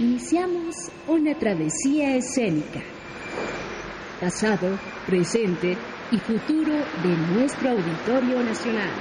iniciamos una travesía escénica. Pasado, presente y futuro de nuestro Auditorio Nacional.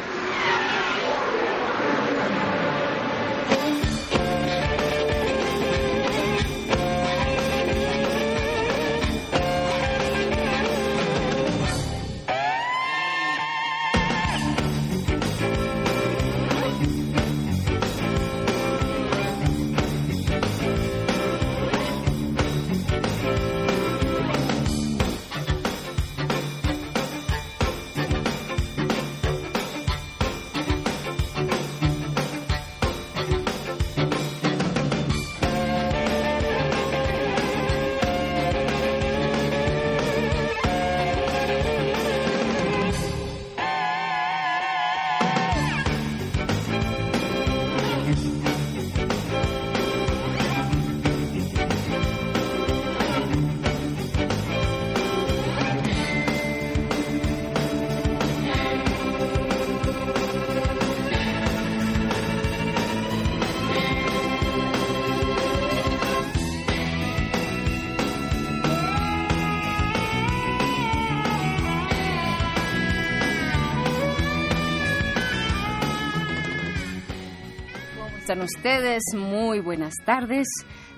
Ustedes? Muy buenas tardes.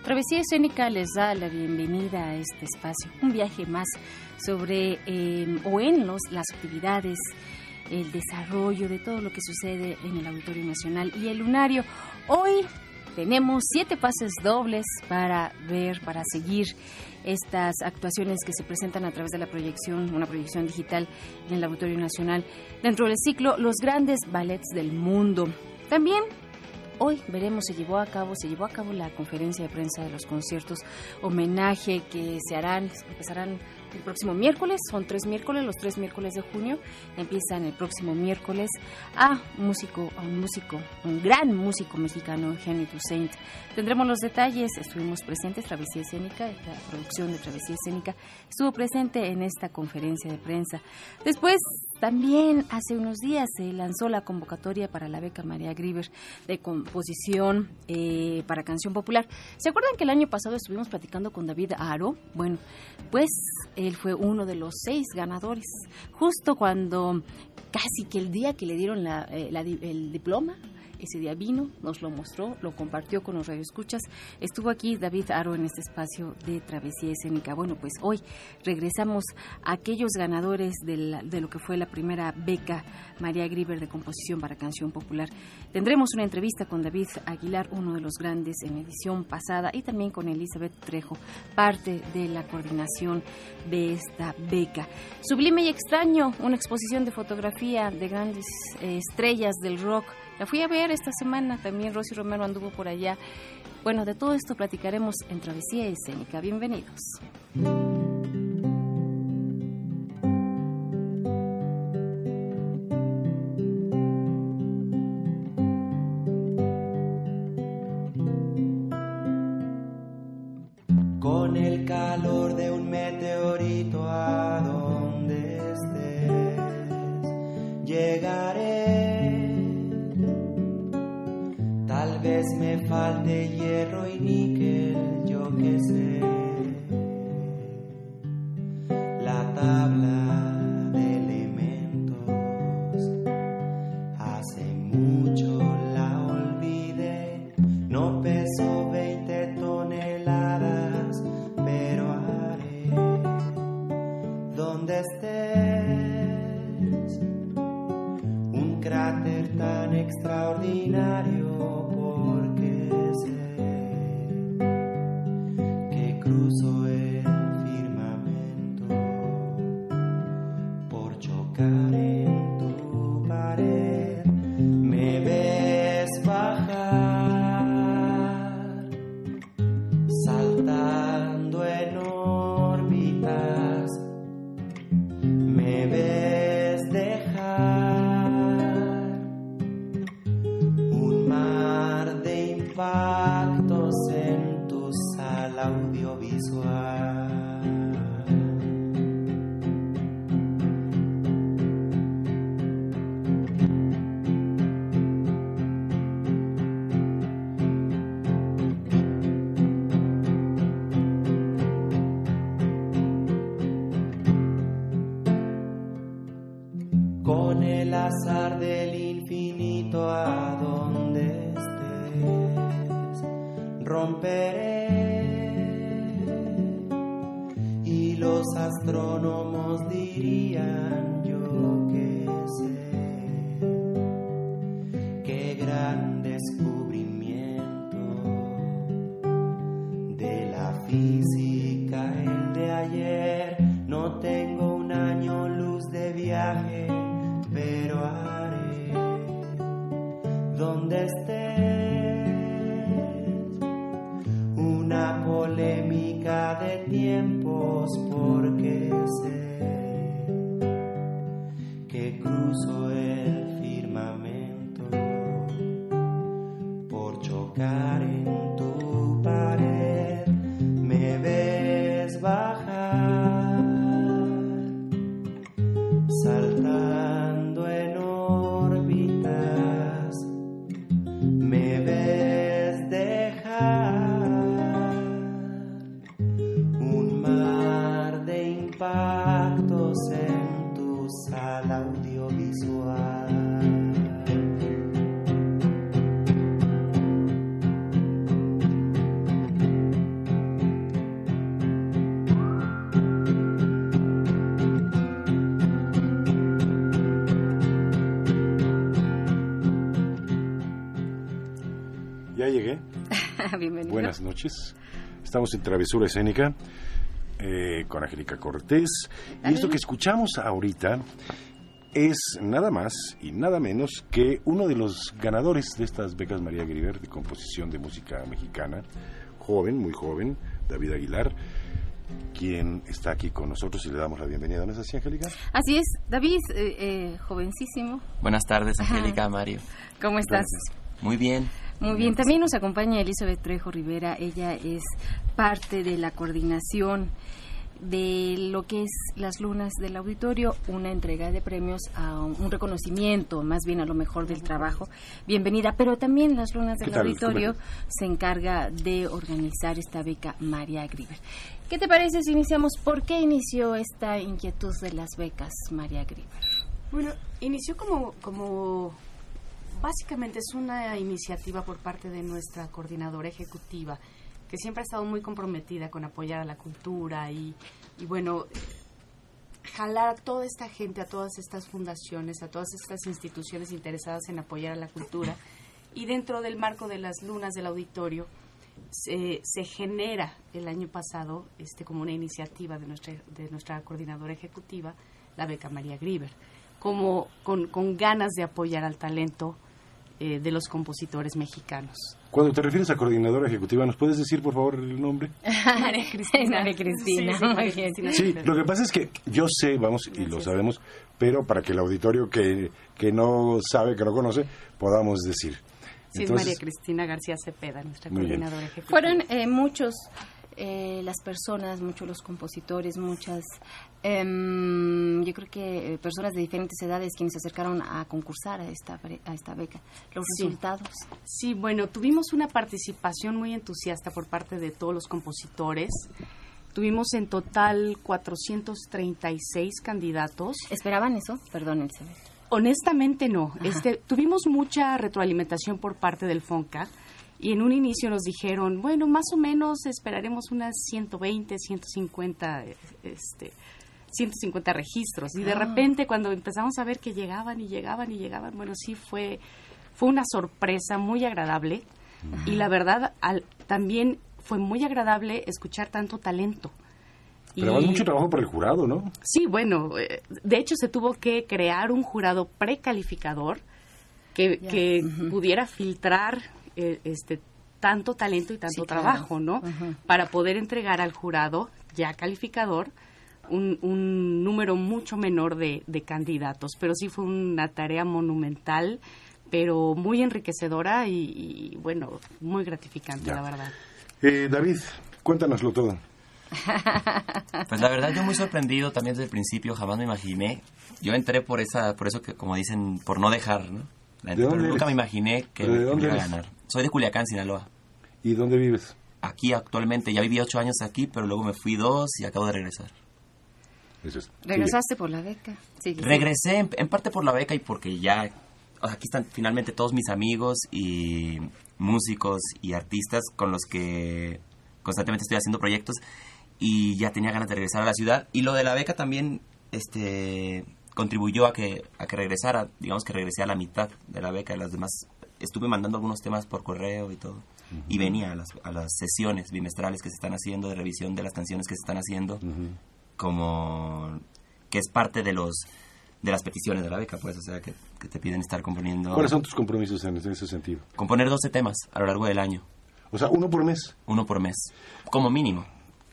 Travesía Escénica les da la bienvenida a este espacio, un viaje más sobre eh, o en los, las actividades, el desarrollo de todo lo que sucede en el Auditorio Nacional y el Lunario. Hoy tenemos siete pases dobles para ver, para seguir estas actuaciones que se presentan a través de la proyección, una proyección digital en el Auditorio Nacional, dentro del ciclo Los grandes ballets del mundo. También Hoy veremos, se llevó a cabo, se llevó a cabo la conferencia de prensa de los conciertos homenaje que se harán, empezarán el próximo miércoles, son tres miércoles, los tres miércoles de junio, empiezan el próximo miércoles a músico, a un músico, un gran músico mexicano, Eugenio Toussaint. Tendremos los detalles, estuvimos presentes, Travesía Escénica, la producción de Travesía Escénica estuvo presente en esta conferencia de prensa. Después, también hace unos días se lanzó la convocatoria para la beca María Griver de composición eh, para canción popular. ¿Se acuerdan que el año pasado estuvimos platicando con David Aro? Bueno, pues él fue uno de los seis ganadores. Justo cuando casi que el día que le dieron eh, el diploma, ese día vino, nos lo mostró, lo compartió con los radioescuchas. Estuvo aquí David Aro en este espacio de Travesía Escénica. Bueno, pues hoy regresamos a aquellos ganadores de, lo que fue la primera beca María Griver de composición para canción popular. Tendremos una entrevista con David Aguilar, uno de los grandes en edición pasada, y también con Elizabeth Trejo, parte de la coordinación de esta beca. Sublime y extraño, una exposición de fotografía de grandes eh, estrellas del rock la fui a ver esta semana, también Rosy Romero anduvo por allá. Bueno, de todo esto platicaremos en Travesía Escénica. Bienvenidos. Falte a donde estés. Romperé y los astrónomos dirían noches. Estamos en Travesura Escénica eh, con Angélica Cortés. Y esto que escuchamos ahorita es nada más y nada menos que uno de los ganadores de estas becas María Griver de composición de música mexicana, joven, muy joven, David Aguilar, quien está aquí con nosotros y le damos la bienvenida. ¿No es así, Angélica? Así es, David, eh, eh, jovencísimo. Buenas tardes, Angélica, Mario. ¿Cómo estás? Muy bien. Muy bien, también nos acompaña Elizabeth Trejo Rivera. Ella es parte de la coordinación de lo que es las lunas del auditorio, una entrega de premios a un, un reconocimiento, más bien a lo mejor del trabajo. Bienvenida, pero también las lunas ¿Qué del tal? auditorio ¿Cómo se encarga de organizar esta beca María Griver. ¿Qué te parece si iniciamos? ¿Por qué inició esta inquietud de las becas María Griver? Bueno, inició como, como básicamente es una iniciativa por parte de nuestra coordinadora ejecutiva, que siempre ha estado muy comprometida con apoyar a la cultura y, bueno, jalar a toda esta gente, a todas estas fundaciones, a todas estas instituciones interesadas en apoyar a la cultura. Y dentro del marco de las lunas del auditorio, se, se genera el año pasado, este, como una iniciativa de nuestra, de nuestra coordinadora ejecutiva, la beca María Griver, como con, con ganas de apoyar al talento eh, de los compositores mexicanos. Cuando te refieres a coordinadora ejecutiva, ¿nos puedes decir, por favor, el nombre? María Cristina. María Cristina. Sí, sí, María muy bien. Cristina. Sí, lo que pasa es que yo sé, vamos, y lo sabemos, pero para que el auditorio que, que no sabe, que no conoce, podamos decir. Sí, es María Cristina García Cepeda, nuestra coordinadora ejecutiva. Fueron eh, muchos eh, las personas, muchos los compositores, muchas, em, yo creo que eh, personas de diferentes edades quienes se acercaron a concursar a esta, a esta beca. Los Sí. resultados. Sí, bueno, tuvimos una participación muy entusiasta por parte de todos los compositores. Tuvimos en total 436 candidatos. ¿Esperaban eso? Perdón, Elizabeth. Honestamente no. Este, tuvimos mucha retroalimentación por parte del FONCA y en un inicio nos dijeron, bueno, más o menos esperaremos unas 120, 150, eh, este, 150 registros. Y de Ah. repente cuando empezamos a ver que llegaban y llegaban y llegaban, bueno, sí fue, fue una sorpresa muy agradable y la verdad al- también fue muy agradable escuchar tanto talento. Pero hay mucho trabajo para el jurado, ¿no? Sí, bueno, eh, de hecho se tuvo que crear un jurado precalificador que, que pudiera filtrar eh, este tanto talento y tanto Sí, claro. trabajo, ¿no? Para poder entregar al jurado ya calificador un, un número mucho menor de, de candidatos. Pero sí fue una tarea monumental, pero muy enriquecedora y, y, bueno, muy gratificante, Ya. la verdad. Eh, David, cuéntanoslo todo. Pues la verdad yo muy sorprendido también desde el principio, jamás me imaginé. Yo entré por esa, por eso que como dicen, por no dejar, ¿no? La ¿De dónde pero nunca eres? me imaginé que ¿De me dónde iba a ganar. Soy de Culiacán, Sinaloa. ¿Y dónde vives? Aquí actualmente, ya viví ocho años aquí, pero luego me fui dos y acabo de regresar. Eso es. ¿Regresaste por la beca? Sí. Regresé en, en parte por la beca y porque ya o sea, aquí están finalmente todos mis amigos y músicos y artistas con los que constantemente estoy haciendo proyectos y ya tenía ganas de regresar a la ciudad y lo de la beca también este contribuyó a que a que regresara digamos que regresé a la mitad de la beca de las demás estuve mandando algunos temas por correo y todo y venía a las, a las sesiones bimestrales que se están haciendo de revisión de las canciones que se están haciendo como que es parte de los de las peticiones de la beca, pues, o sea, que, que te piden estar componiendo... ¿Cuáles son tus compromisos en ese sentido? Componer 12 temas a lo largo del año. O sea, uno por mes. Uno por mes, como mínimo.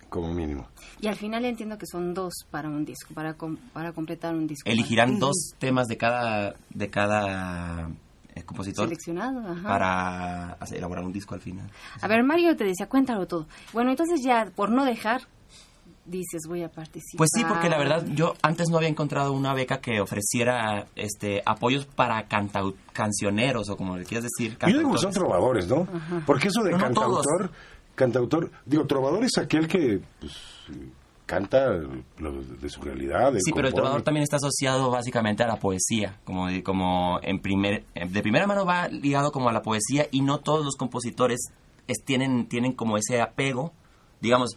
Como mínimo. Y al final entiendo que son dos para un disco, para, com- para completar un disco. Elegirán dos temas de cada, de cada eh, compositor Seleccionado, ajá. para hacer- elaborar un disco al final. A ver, Mario te decía, cuéntalo todo. Bueno, entonces ya, por no dejar, dices, voy a participar. Pues sí, porque la verdad yo antes no había encontrado una beca que ofreciera este apoyos para cancioneros o como le quieras decir. Yo digo que son trovadores, ¿no? Porque eso de No, no cantautor, cantautor, digo, trovador es aquel que pues, canta lo de su realidad. Sí, pero el trovador también está asociado básicamente a la poesía, como, como en primer, de primera mano va ligado como a la poesía y no todos los compositores es- tienen, tienen como ese apego, digamos,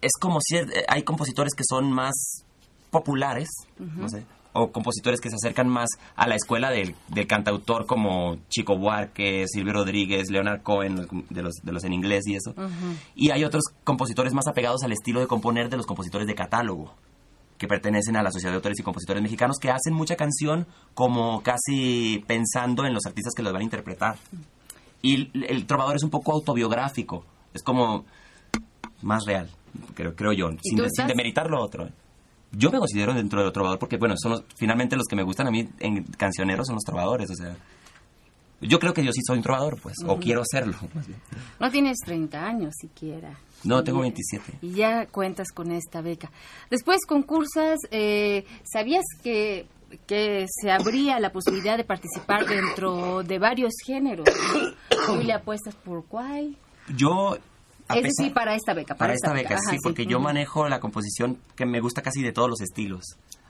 es como si eh, hay compositores que son más populares, no sé, o compositores que se acercan más a la escuela del, del cantautor como Chico Buarque, Silvio Rodríguez, Leonard Cohen, de los, de los en inglés y eso. Y hay otros compositores más apegados al estilo de componer de los compositores de catálogo que pertenecen a la Sociedad de Autores y Compositores Mexicanos, que hacen mucha canción como casi pensando en los artistas que los van a interpretar. Y el, el trovador es un poco autobiográfico, es como más real, creo, creo yo, sin, sin demeritar lo otro. Yo me considero dentro del trovador porque, bueno, son los- finalmente los que me gustan a mí en cancioneros son los trovadores, o sea... Yo creo que yo sí soy un trovador, pues, o quiero serlo. más bien. No tienes 30 años siquiera. No, tengo 27. Y ya cuentas con esta beca. Después concursas, eh, ¿sabías que, que se abría la posibilidad de participar dentro de varios géneros? ¿Tú le apuestas por cuál? Yo... a Es pesar- decir, para esta beca. Para esta beca, Ajá, sí, porque yo manejo la composición que me gusta casi de todos los estilos.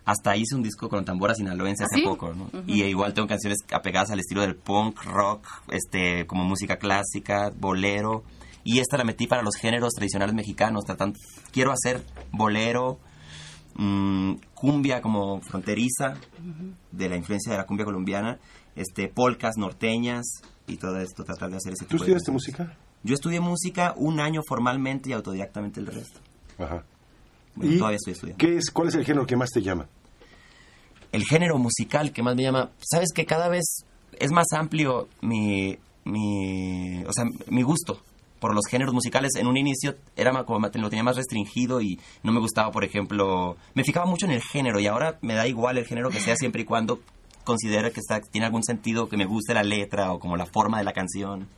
Hasta hice un disco con tambora sinaloense hace ¿Ah, sí? poco, ¿no? Y igual tengo canciones apegadas al estilo del punk, rock, este, como música clásica, bolero. Y esta la metí para los géneros tradicionales mexicanos. Tratando, quiero hacer bolero, mm, cumbia como fronteriza, de la influencia de la cumbia colombiana, este, polcas norteñas y todo esto, tratar de hacer ese ¿Tú tipo de estudiaste cosas. música? Yo estudié música un año formalmente y autodidactamente el resto. Ajá. Bueno, ¿Y todavía estoy estudiando. ¿qué es, ¿Cuál es el género que más te llama? El género musical que más me llama, sabes que cada vez es más amplio mi, mi, o sea, mi gusto por los géneros musicales. En un inicio era como lo tenía más restringido y no me gustaba, por ejemplo, me fijaba mucho en el género y ahora me da igual el género que sea siempre y cuando considere que está, tiene algún sentido, que me guste la letra o como la forma de la canción.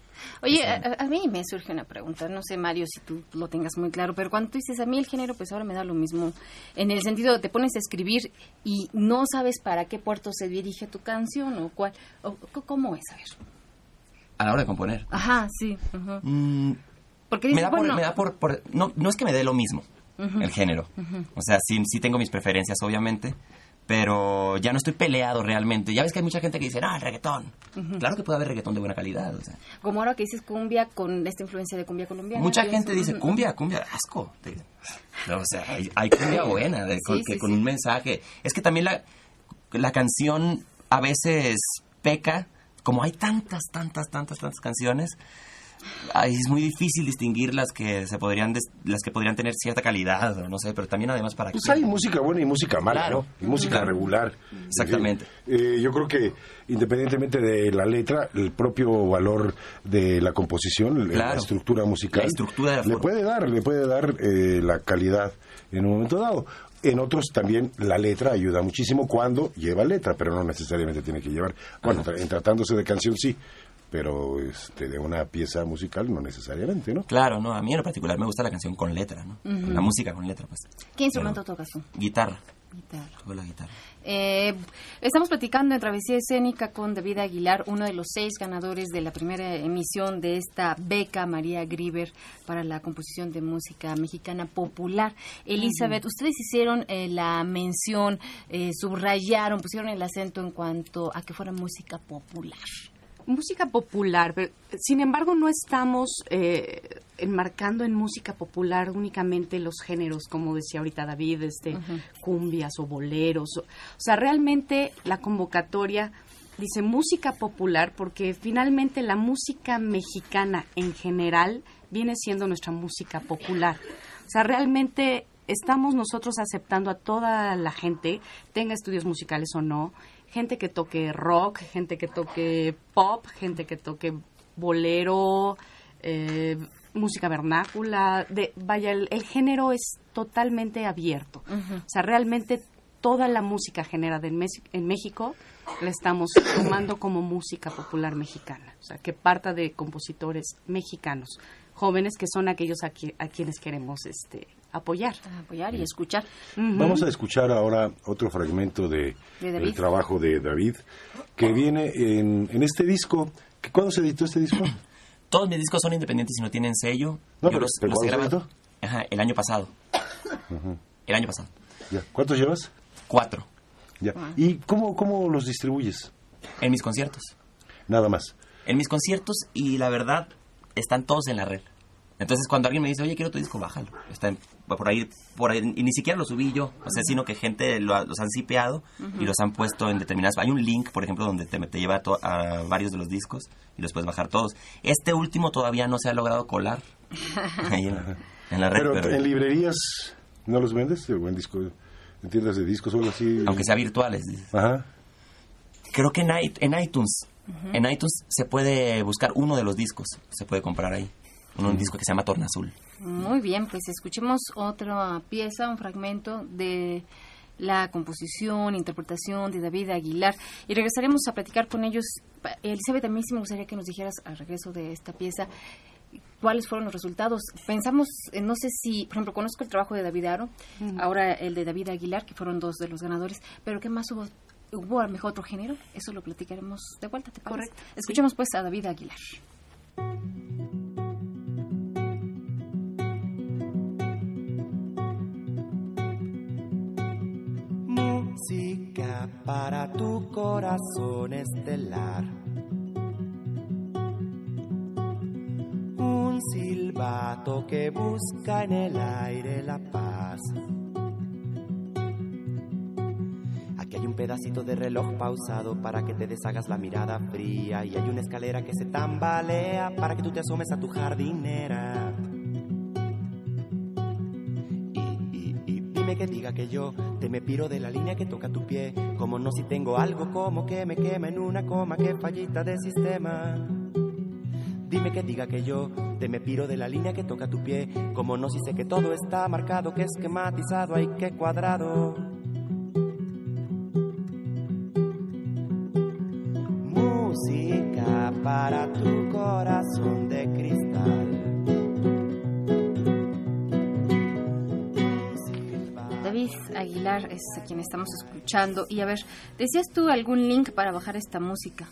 Oye, a, a- mí me surge una pregunta, no sé Mario si tú lo tengas muy claro, pero cuando tú dices a mí el género, pues ahora me da lo mismo, en el sentido de te pones a escribir y no sabes para qué puerto se dirige tu canción o cuál, o, ¿cómo es? A ver. A la hora de componer. Ajá, sí. Mm, Porque me dices, da por, me da por, por- no, no es que me dé lo mismo el género. O sea, sí, sí tengo mis preferencias, obviamente, pero ya no estoy peleado realmente. Ya ves que hay mucha gente que dice, ah, el reggaetón. Claro que puede haber reggaetón de buena calidad. O sea, como ahora que dices cumbia con esta influencia de cumbia colombiana. mucha gente dice, cumbia, cumbia, asco. No, o sea, hay, hay cumbia buena, de- con, Sí, que sí, con un mensaje. Es que también la, la canción a veces peca, como hay tantas, tantas, tantas, tantas canciones, ay, es muy difícil distinguir las que se podrían des- las que podrían tener cierta calidad o no sé pero también además para Pues quién. hay música buena y música mala, Claro. ¿no? Y música Claro. regular. Exactamente. Eh, yo creo que independientemente de la letra, el propio valor de la composición, la estructura musical, La estructura le puede dar, le puede dar eh, la calidad en un momento dado. En otros también la letra ayuda muchísimo cuando lleva letra, pero no necesariamente tiene que llevar. Bueno, tra- en tratándose de canción sí, pero este, de una pieza musical no necesariamente, ¿no? claro no a mí en lo particular me gusta la canción con letra no la música con letra pues ¿Qué instrumento tocas tú? guitarra la guitarra. Eh, estamos platicando en Travesía Escénica con David Aguilar, uno de los seis ganadores de la primera emisión de esta beca María Grieber para la composición de música mexicana popular. Elizabeth, ustedes hicieron eh, la mención, eh, subrayaron, pusieron el acento en cuanto a que fuera música popular música popular, pero, sin embargo no estamos eh, enmarcando en música popular únicamente los géneros, como decía ahorita David, este, cumbias o boleros. O, sea, realmente la convocatoria dice música popular porque finalmente la música mexicana en general viene siendo nuestra música popular. O sea, realmente estamos nosotros aceptando a toda la gente, tenga estudios musicales o no, gente que toque rock, gente que toque pop, gente que toque bolero, eh, música vernácula, de, vaya, el, género es totalmente abierto. O sea, realmente toda la música generada en, en México la estamos tomando como música popular mexicana, o sea, que parta de compositores mexicanos, jóvenes que son aquellos a, a quienes queremos este, apoyar. Apoyar y escuchar. Vamos a escuchar ahora otro fragmento de, del trabajo de David, que viene en, en este disco. ¿Cuándo se editó este disco? Todos mis discos son independientes y no tienen sello. No, pero, los, Ajá, el año pasado. El año pasado. Ya. ¿Cuántos llevas? Cuatro. Ya. ¿Y cómo, cómo los distribuyes? En mis conciertos. Nada más. En mis conciertos y la verdad están todos en la red. Entonces cuando alguien me dice, oye, quiero tu disco, bájalo. Está por ahí, por ahí, y ni siquiera lo subí yo, o sea, sino que gente los han cipeado y los han puesto en determinadas... Hay un link, por ejemplo, donde te, te lleva a, varios de los discos y los puedes bajar todos. Este último todavía no se ha logrado colar ahí en, la red. Pero, en librerías no los vendes, el buen disco, en tiendas de discos o algo así. Aunque sea virtuales. Ajá. Creo que en, en iTunes, en iTunes se puede buscar uno de los discos, se puede comprar ahí un disco que se llama Torna Azul. Muy bien, pues escuchemos otra pieza, un fragmento de la composición, interpretación de David Aguilar y regresaremos a platicar con ellos. Elizabeth, a mí sí me gustaría que nos dijeras al regreso de esta pieza cuáles fueron los resultados. Pensamos, eh, no sé si, por ejemplo, conozco el trabajo de David Aro, ahora el de David Aguilar, que fueron dos de los ganadores, pero ¿qué más hubo? ¿Hubo a lo mejor otro género? Eso lo platicaremos de vuelta, ¿te parece? Correcto. Escuchemos pues a David Aguilar. Para tu corazón estelar. Un silbato que busca en el aire la paz. Aquí hay un pedacito de reloj pausado para que te deshagas la mirada fría y hay una escalera que se tambalea para que tú te asomes a tu jardinera. Que diga que yo te me piro de la línea que toca tu pie. Como no si tengo algo como que me quema en una coma que fallita de sistema. Dime que diga que yo te me piro de la línea que toca tu pie. Como no si sé que todo está marcado, que esquematizado, hay que cuadrado. Música para tu Aguilar es a quien estamos escuchando. Y a ver, ¿decías tú algún link para bajar esta música?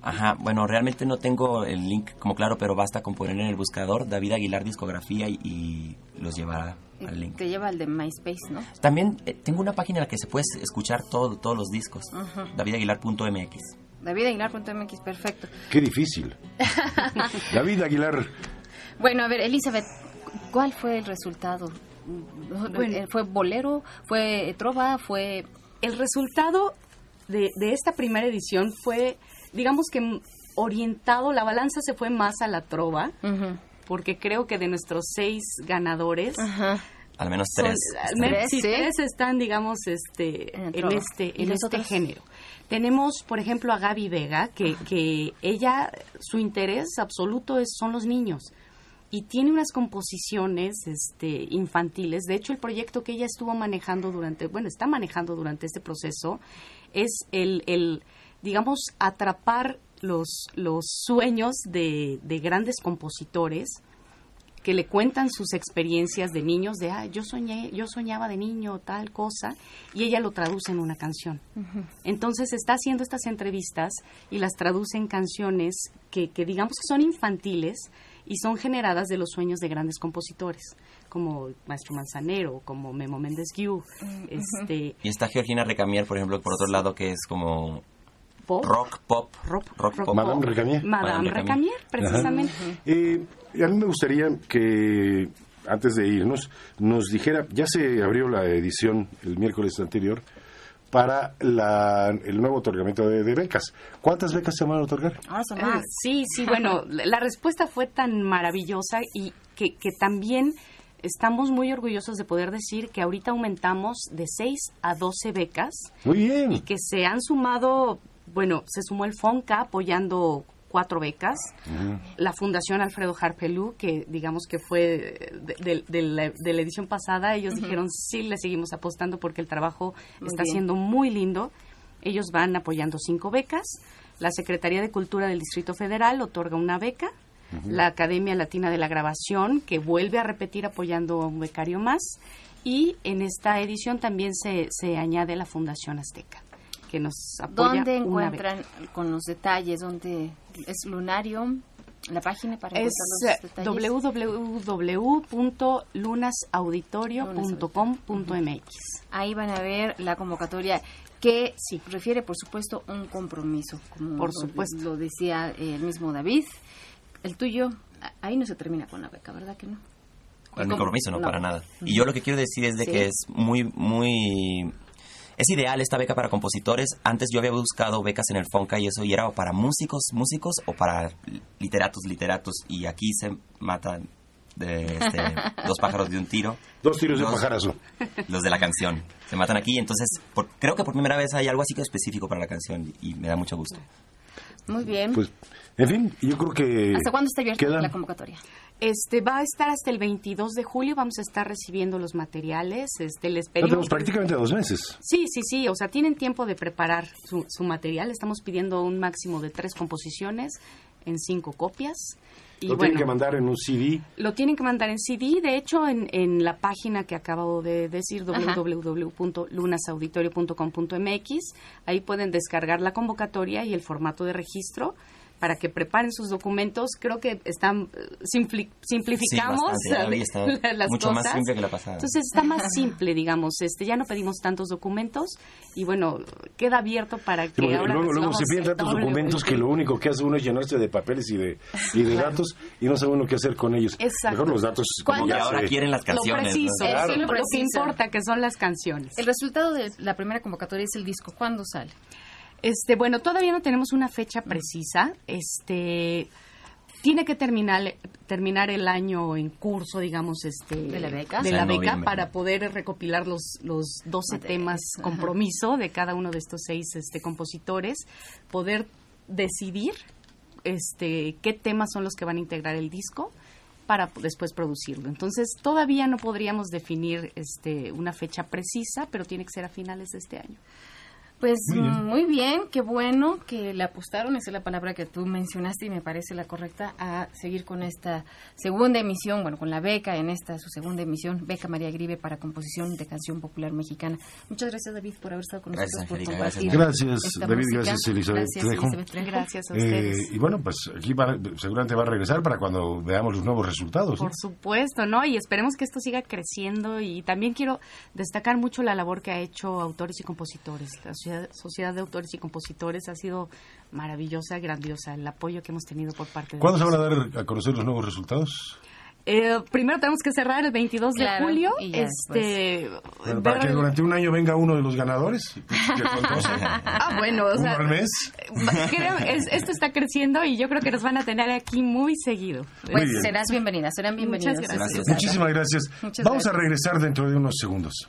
Ajá, bueno, realmente no tengo el link como claro, pero basta con poner en el buscador David Aguilar discografía y, los llevará al link. Te lleva al de MySpace, ¿no? También eh, tengo una página en la que se puede escuchar todo, todos los discos, davidaguilar.mx. Davidaguilar.mx, perfecto. Qué difícil. David Aguilar. Bueno, a ver, Elizabeth, ¿cuál fue el resultado? Eh, ¿Fue bolero? ¿Fue trova? ¿Fue...? El resultado de, esta primera edición fue, digamos que orientado, la balanza se fue más a la trova, porque creo que de nuestros seis ganadores... Al menos tres. tres, están, digamos, este, en, este, en este género. Tenemos, por ejemplo, a Gaby Vega, que, que ella, su interés absoluto es, son los niños y tiene unas composiciones este, infantiles. De hecho, el proyecto que ella estuvo manejando durante, bueno, está manejando durante este proceso es el, el digamos, atrapar los, los sueños de, de grandes compositores que le cuentan sus experiencias de niños, de, ah, yo soñé, yo soñaba de niño tal cosa, y ella lo traduce en una canción. Entonces está haciendo estas entrevistas y las traduce en canciones que, que digamos que son infantiles y son generadas de los sueños de grandes compositores como Maestro Manzanero, como Memo Méndez Guiú. este, y está Georgina Recamier, por ejemplo, por otro lado, que es como rock, pop, rock, rock, pop. Madame Recamier. Madame, Recamier, precisamente. Eh, a mí me gustaría que, antes de irnos, nos dijera, ya se abrió la edición el miércoles anterior, para la, el nuevo otorgamiento de, becas. ¿Cuántas becas se van a otorgar? Ah, sí, sí, bueno, la respuesta fue tan maravillosa y que, que también estamos muy orgullosos de poder decir que ahorita aumentamos de 6 a 12 becas. Muy bien. Y que se han sumado, bueno, se sumó el FONCA apoyando cuatro becas. La Fundación Alfredo Harpelú, que digamos que fue de, la, edición pasada, ellos dijeron sí, le seguimos apostando porque el trabajo está siendo muy lindo. Ellos van apoyando cinco becas. La Secretaría de Cultura del Distrito Federal otorga una beca. La Academia Latina de la Grabación, que vuelve a repetir apoyando a un becario más, y en esta edición también se, se añade la Fundación Azteca, que nos apoya. ¿Dónde encuentran con los detalles? ¿Dónde es Lunario? La página para es www.lunasauditorio.com.mx. Ahí van a ver la convocatoria que sí refiere, por supuesto, un compromiso, como por supuesto. lo decía el mismo David. El tuyo, ahí no se termina con la beca, ¿verdad que no? Con el compromiso, no, para nada. Y yo lo que quiero decir es de que es muy, muy... Es ideal esta beca para compositores. Antes yo había buscado becas en el FONCA y eso y era para músicos, músicos o para literatos, literatos. Y aquí se matan de este, dos pájaros de un tiro. Dos tiros de pajarazo. Los de la canción. Se matan aquí. Entonces, creo que por primera vez hay algo así que específico para la canción y me da mucho gusto. Muy bien. Pues, en fin, yo creo que... ¿Hasta cuándo está abierta la convocatoria? Este va a estar hasta el 22 de julio, vamos a estar recibiendo los materiales, este les pedimos tenemos prácticamente dos meses. Sí, sí, sí, o sea, tienen tiempo de preparar su, su material, estamos pidiendo un máximo de tres composiciones en cinco copias lo tienen que mandar en un CD. Lo tienen que mandar en CD. De hecho, en, en la página que acabo de decir, www.lunasauditorio.com.mx, ahí pueden descargar la convocatoria y el formato de registro para que preparen sus documentos. Creo que están eh, simplificamos las mucho más simple que la pasada. Entonces está más simple, digamos. Este, ya no pedimos tantos documentos y bueno, queda abierto para que ahora luego, luego se piden tantos documentos que lo único que hace uno es llenarse de papeles y de y de datos y no sabe uno qué hacer con ellos. Exacto. Mejor los datos como que ahora quieren las canciones. Lo preciso, lo, lo que importa que son las canciones. El resultado de la primera convocatoria es el disco. ¿Cuándo sale? Este, bueno, todavía no tenemos una fecha precisa. Este tiene que terminar terminar el año en curso, digamos, este de la beca, de la beca para poder recopilar los los 12 temas compromiso de cada uno de estos seis este compositores, poder decidir este qué temas son los que van a integrar el disco para después producirlo. Entonces, todavía no podríamos definir este una fecha precisa, pero tiene que ser a finales de este año. Pues muy bien. qué bueno que le apostaron, esa es la palabra que tú mencionaste y me parece la correcta, a seguir con esta segunda emisión, bueno, con la beca en esta, su segunda emisión, Beca María Gribe para composición de canción popular mexicana. Muchas gracias, David, por haber estado con nosotros. por compartir gracias, David, gracias, Elizabeth. Gracias, gracias a ustedes. Eh, y bueno, pues aquí seguramente va a regresar para cuando veamos los nuevos resultados. Por supuesto, ¿no? Y esperemos que esto siga creciendo y también quiero destacar mucho la labor que ha hecho autores y compositores. La Sociedad, de Autores y Compositores ha sido maravillosa, grandiosa, el apoyo que hemos tenido por parte de ¿Cuándo se van a dar a conocer los nuevos resultados? Eh, primero tenemos que cerrar el 22 de julio. este, para que durante un año venga uno de los ganadores. ah, bueno, o sea, al mes. esto está creciendo y yo creo que nos van a tener aquí muy seguido. Pues serás bienvenida, serán bienvenidas. Muchas gracias. Muchísimas gracias. Vamos a regresar dentro de unos segundos.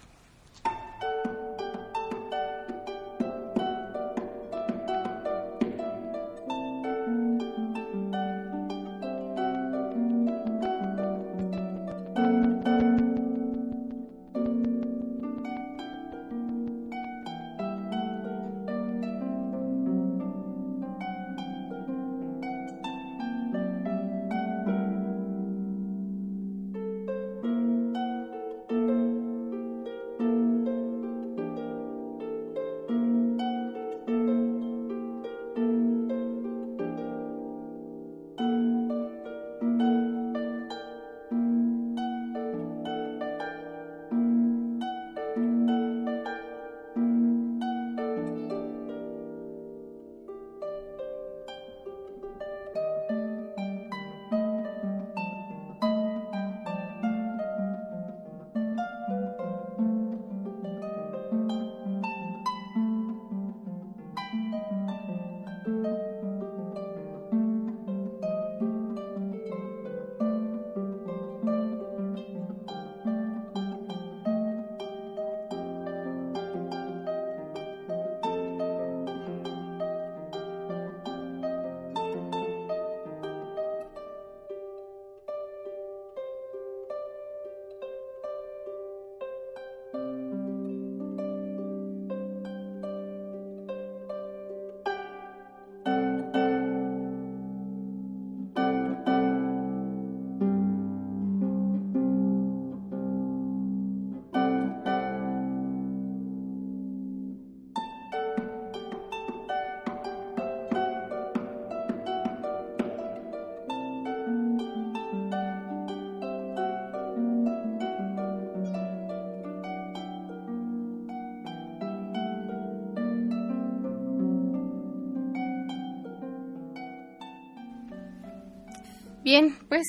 Bien, pues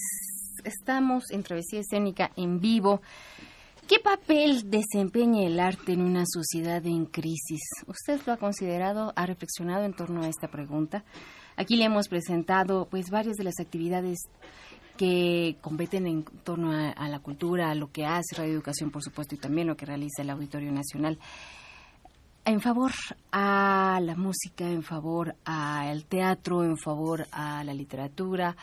estamos en Travesía Escénica en vivo. ¿Qué papel desempeña el arte en una sociedad en crisis? ¿Usted lo ha considerado, ha reflexionado en torno a esta pregunta? Aquí le hemos presentado pues varias de las actividades que competen en torno a, la cultura, a lo que hace Radio Educación, por supuesto, y también lo que realiza el Auditorio Nacional en favor a la música, en favor al teatro, en favor a la literatura,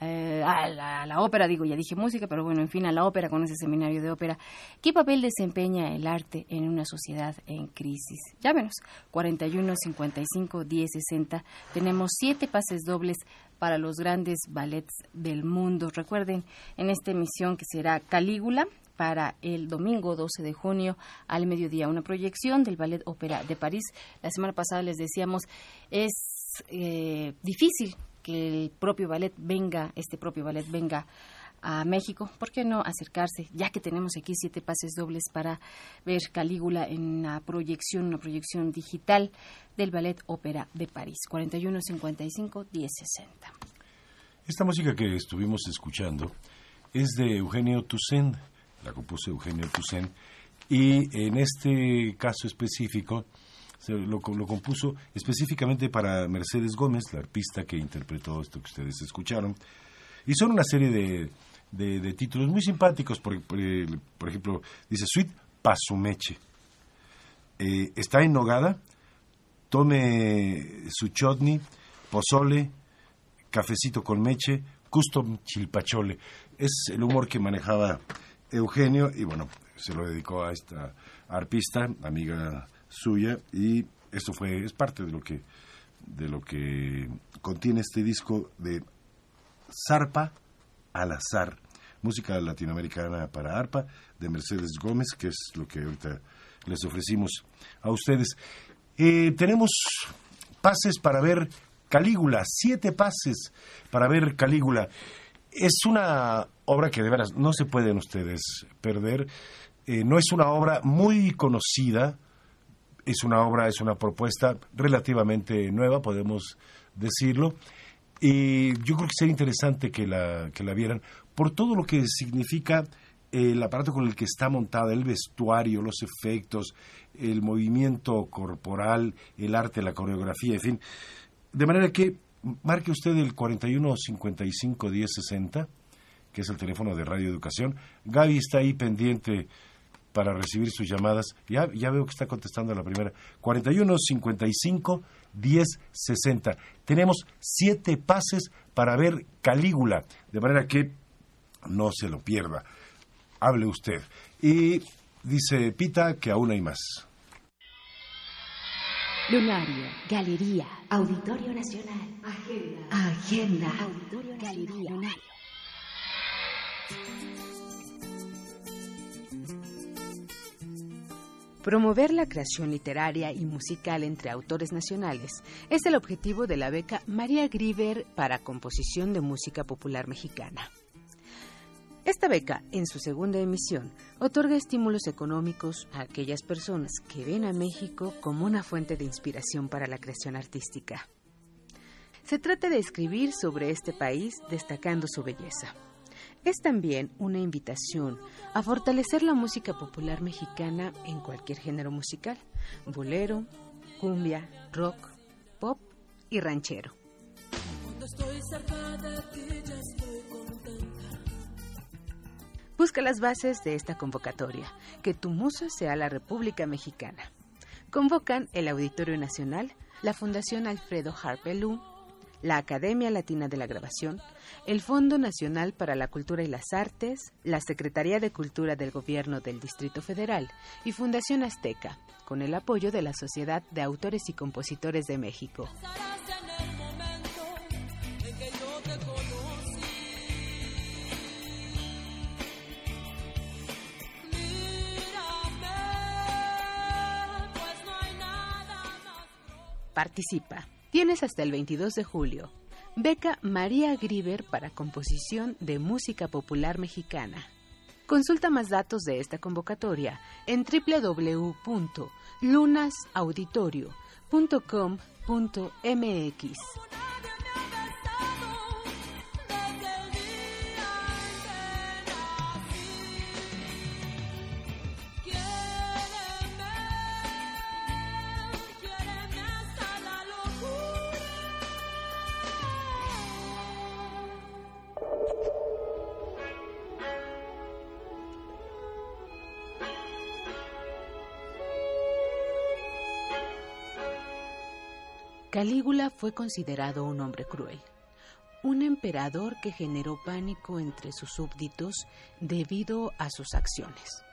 eh, a, la, ópera, digo, ya dije música, pero bueno, en fin, a la ópera con ese seminario de ópera. ¿Qué papel desempeña el arte en una sociedad en crisis? Llámenos, 41 55 10 60. Tenemos siete pases dobles para los grandes ballets del mundo. Recuerden, en esta emisión que será Calígula, para el domingo 12 de junio al mediodía. Una proyección del Ballet Ópera de París. La semana pasada les decíamos, es eh, difícil que el propio ballet venga, este propio ballet venga a México, ¿por qué no acercarse? Ya que tenemos aquí siete pases dobles para ver Calígula en la proyección, una proyección digital del Ballet Ópera de París, 4155 1060. Esta música que estuvimos escuchando es de Eugenio Toussaint, la compuso Eugenio Toussaint, y en este caso específico lo, compuso específicamente para Mercedes Gómez, la arpista que interpretó esto que ustedes escucharon. Y son una serie de, de, títulos muy simpáticos, por, por, ejemplo, dice Sweet Pasumeche. Eh, está en Nogada, tome su chutney, pozole, cafecito con meche, custom chilpachole. Es el humor que manejaba Eugenio y bueno, se lo dedicó a esta arpista, amiga suya y esto fue es parte de lo que de lo que contiene este disco de Zarpa al azar, música latinoamericana para arpa de Mercedes Gómez, que es lo que ahorita les ofrecimos a ustedes. Eh, tenemos pases para ver Calígula, siete pases para ver Calígula. Es una obra que de veras no se pueden ustedes perder. Eh, no es una obra muy conocida, es una obra, es una propuesta relativamente nueva, podemos decirlo. Y yo creo que sería interesante que la, que la vieran por todo lo que significa el aparato con el que está montada, el vestuario, los efectos, el movimiento corporal, el arte, la coreografía, en fin. De manera que marque usted el 41 55 10 60, que es el teléfono de Radio Educación. Gaby está ahí pendiente para recibir sus llamadas. Ya, ya veo que está contestando la primera. 41 55 10 60. Tenemos siete pases para ver Calígula, de manera que no se lo pierda. Hable usted. Y dice Pita que aún hay más. Lunario, Galería, Auditorio Nacional, Agenda, Agenda, Auditorio Galería, Lunario. Promover la creación literaria y musical entre autores nacionales es el objetivo de la beca María Griver para composición de música popular mexicana. Esta beca, en su segunda emisión, otorga estímulos económicos a aquellas personas que ven a México como una fuente de inspiración para la creación artística. Se trata de escribir sobre este país destacando su belleza. Es también una invitación a fortalecer la música popular mexicana en cualquier género musical, bolero, cumbia, rock, pop y ranchero. Busca las bases de esta convocatoria, que tu musa sea la República Mexicana. Convocan el Auditorio Nacional, la Fundación Alfredo Harpelú, la Academia Latina de la Grabación, el Fondo Nacional para la Cultura y las Artes, la Secretaría de Cultura del Gobierno del Distrito Federal y Fundación Azteca, con el apoyo de la Sociedad de Autores y Compositores de México. Participa. Tienes hasta el 22 de julio. Beca María Griver para composición de música popular mexicana. Consulta más datos de esta convocatoria en www.lunasauditorio.com.mx. Calígula fue considerado un hombre cruel, un emperador que generó pánico entre sus súbditos debido a sus acciones,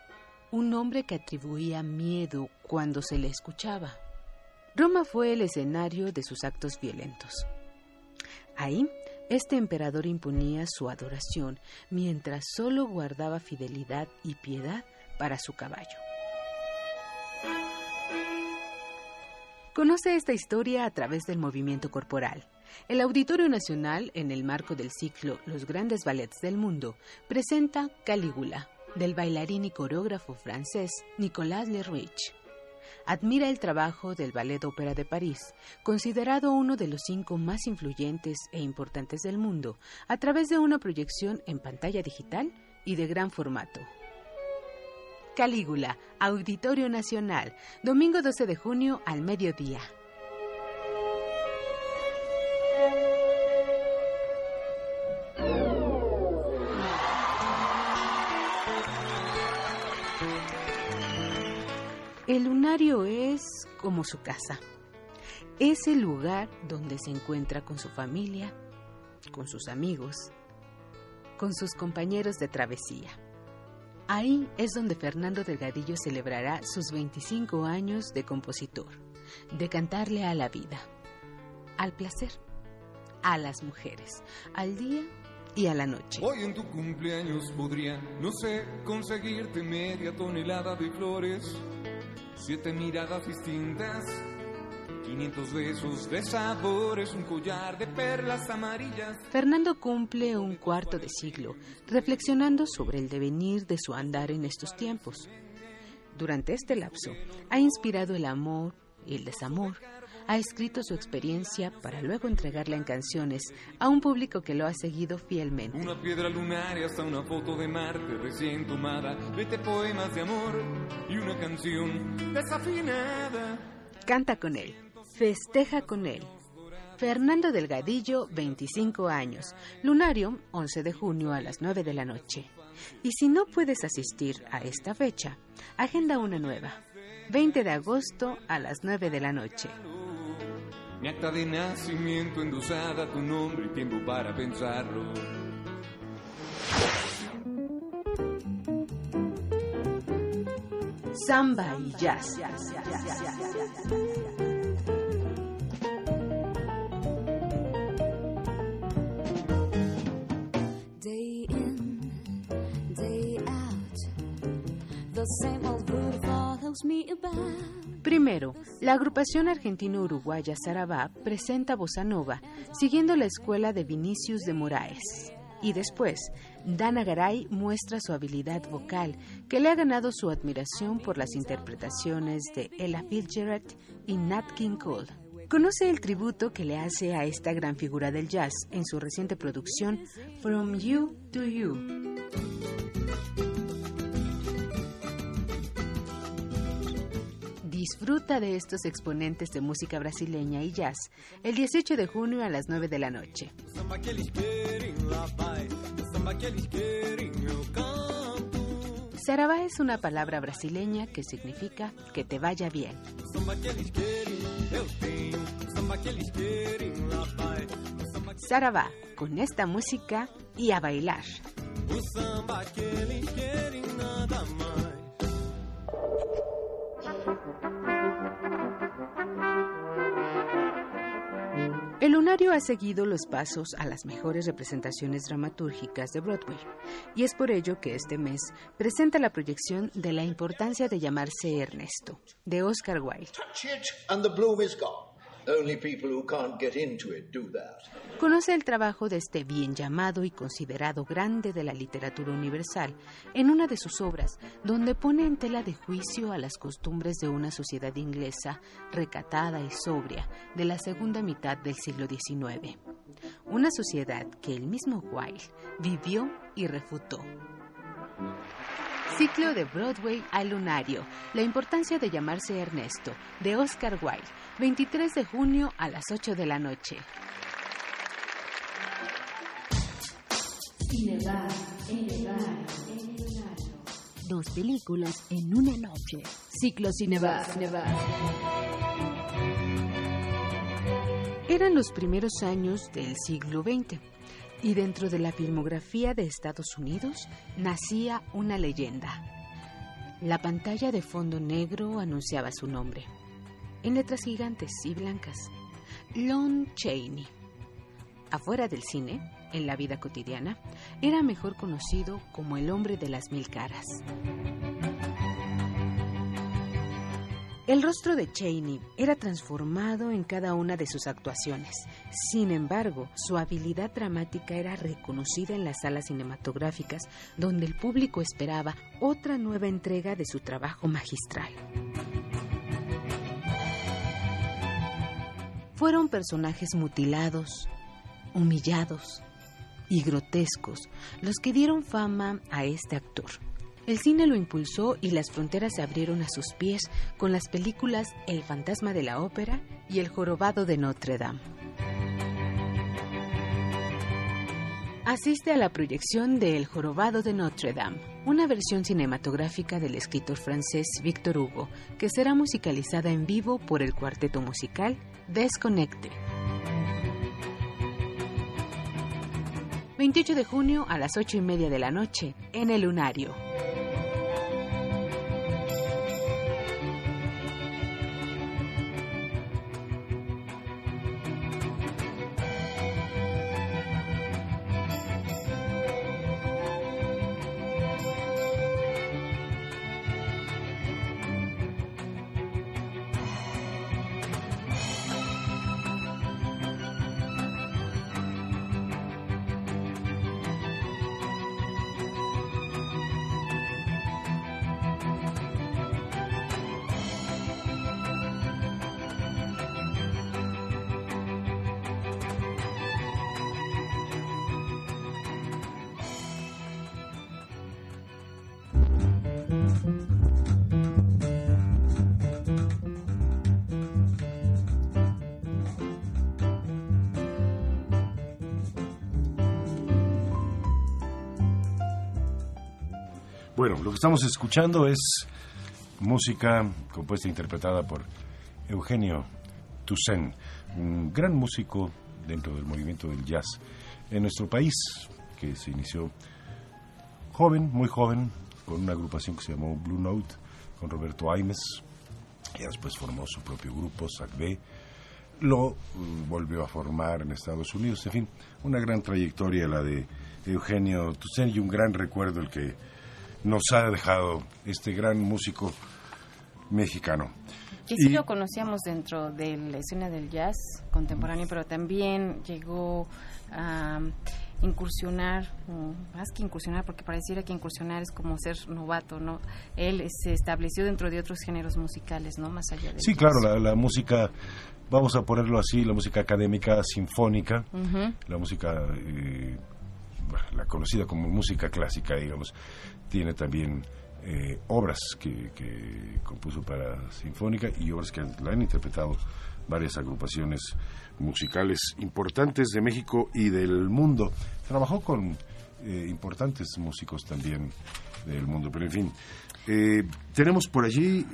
un hombre que atribuía miedo cuando se le escuchaba. Roma fue el escenario de sus actos violentos. Ahí, este emperador imponía su adoración mientras solo guardaba fidelidad y piedad para su caballo. Conoce esta historia a través del movimiento corporal. El Auditorio Nacional, en el marco del ciclo Los grandes ballets del mundo, presenta Calígula, del bailarín y coreógrafo francés Nicolas Lerich. Admira el trabajo del Ballet Ópera de París, considerado uno de los cinco más influyentes e importantes del mundo, a través de una proyección en pantalla digital y de gran formato. Calígula, Auditorio Nacional, domingo 12 de junio al mediodía. El lunario es como su casa. Es el lugar donde se encuentra con su familia, con sus amigos, con sus compañeros de travesía. Ahí es donde Fernando Delgadillo celebrará sus 25 años de compositor, de cantarle a la vida, al placer, a las mujeres, al día y a la noche. Hoy en tu cumpleaños podría, no sé, conseguirte media tonelada de flores, siete miradas distintas 500 besos de sabores, un collar de perlas amarillas. Fernando cumple un cuarto de siglo reflexionando sobre el devenir de su andar en estos tiempos. Durante este lapso ha inspirado el amor y el desamor, ha escrito su experiencia para luego entregarla en canciones a un público que lo ha seguido fielmente. Una piedra lunar y hasta una foto de Marte recién tomada, vete poemas de amor y una canción desafinada. Canta con él. Festeja con él. Fernando Delgadillo, 25 años. Lunario, 11 de junio a las 9 de la noche. Y si no puedes asistir a esta fecha, agenda una nueva. 20 de agosto a las 9 de la noche. Mi acta de nacimiento endosada tu nombre y tiempo para pensarlo. Samba y jazz. Primero, la agrupación argentino-uruguaya Sarabá presenta Bossa Nova, siguiendo la escuela de Vinicius de Moraes. Y después, Dana Garay muestra su habilidad vocal, que le ha ganado su admiración por las interpretaciones de Ella Fitzgerald y Nat King Cole. Conoce el tributo que le hace a esta gran figura del jazz en su reciente producción From You to You. Disfruta de estos exponentes de música brasileña y jazz el 18 de junio a las 9 de la noche. Saravá es una palabra brasileña que significa que te vaya bien. Saravá, con esta música y a bailar. Lunario ha seguido los pasos a las mejores representaciones dramatúrgicas de Broadway, y es por ello que este mes presenta la proyección de La importancia de llamarse Ernesto, de Oscar Wilde. Conoce el trabajo de este bien llamado y considerado grande de la literatura universal en una de sus obras, donde pone en tela de juicio a las costumbres de una sociedad inglesa recatada y sobria de la segunda mitad del siglo XIX. Una sociedad que el mismo Wilde vivió y refutó. Ciclo de Broadway al Lunario. La importancia de llamarse Ernesto, de Oscar Wilde. 23 de junio a las 8 de la noche. Cinebar, Cinebar, horario. Dos películas en una noche. Ciclo Cinebar. Cinebar. Eran los primeros años del siglo XX y dentro de la filmografía de Estados Unidos nacía una leyenda. La pantalla de fondo negro anunciaba su nombre, en letras gigantes y blancas, Lon Chaney. Afuera del cine, en la vida cotidiana, era mejor conocido como el hombre de las mil caras. El rostro de Cheney era transformado en cada una de sus actuaciones. Sin embargo, su habilidad dramática era reconocida en las salas cinematográficas, donde el público esperaba otra nueva entrega de su trabajo magistral. Fueron personajes mutilados, humillados y grotescos los que dieron fama a este actor. El cine lo impulsó y las fronteras se abrieron a sus pies con las películas El fantasma de la ópera y El jorobado de Notre Dame. Asiste a la proyección de El jorobado de Notre Dame, una versión cinematográfica del escritor francés Victor Hugo, que será musicalizada en vivo por el cuarteto musical Desconecte. 28 de junio a las 8 y media de la noche, en el Lunario. Bueno, lo que estamos escuchando es música compuesta e interpretada por Eugenio Toussaint, un gran músico dentro del movimiento del jazz en nuestro país, que se inició joven, muy joven, con una agrupación que se llamó Blue Note, con Roberto Aimes, y después formó su propio grupo, SACB, lo mm, volvió a formar en Estados Unidos, en fin, una gran trayectoria la de Eugenio Toussaint y un gran recuerdo el que nos ha dejado este gran músico mexicano. Y sí lo conocíamos dentro de la escena del jazz contemporáneo, pero también llegó a incursionar, más que incursionar, porque pareciera que incursionar es como ser novato, ¿no? Él se estableció dentro de otros géneros musicales, ¿no? Más allá de... Sí, claro, la, música, vamos a ponerlo así, la música académica sinfónica, la música... Eh, la conocida como música clásica, digamos, tiene también eh, obras que, compuso para Sinfónica y obras que la han interpretado varias agrupaciones musicales importantes de México y del mundo. Trabajó con eh, importantes músicos también del mundo, pero en fin. Eh, tenemos por allí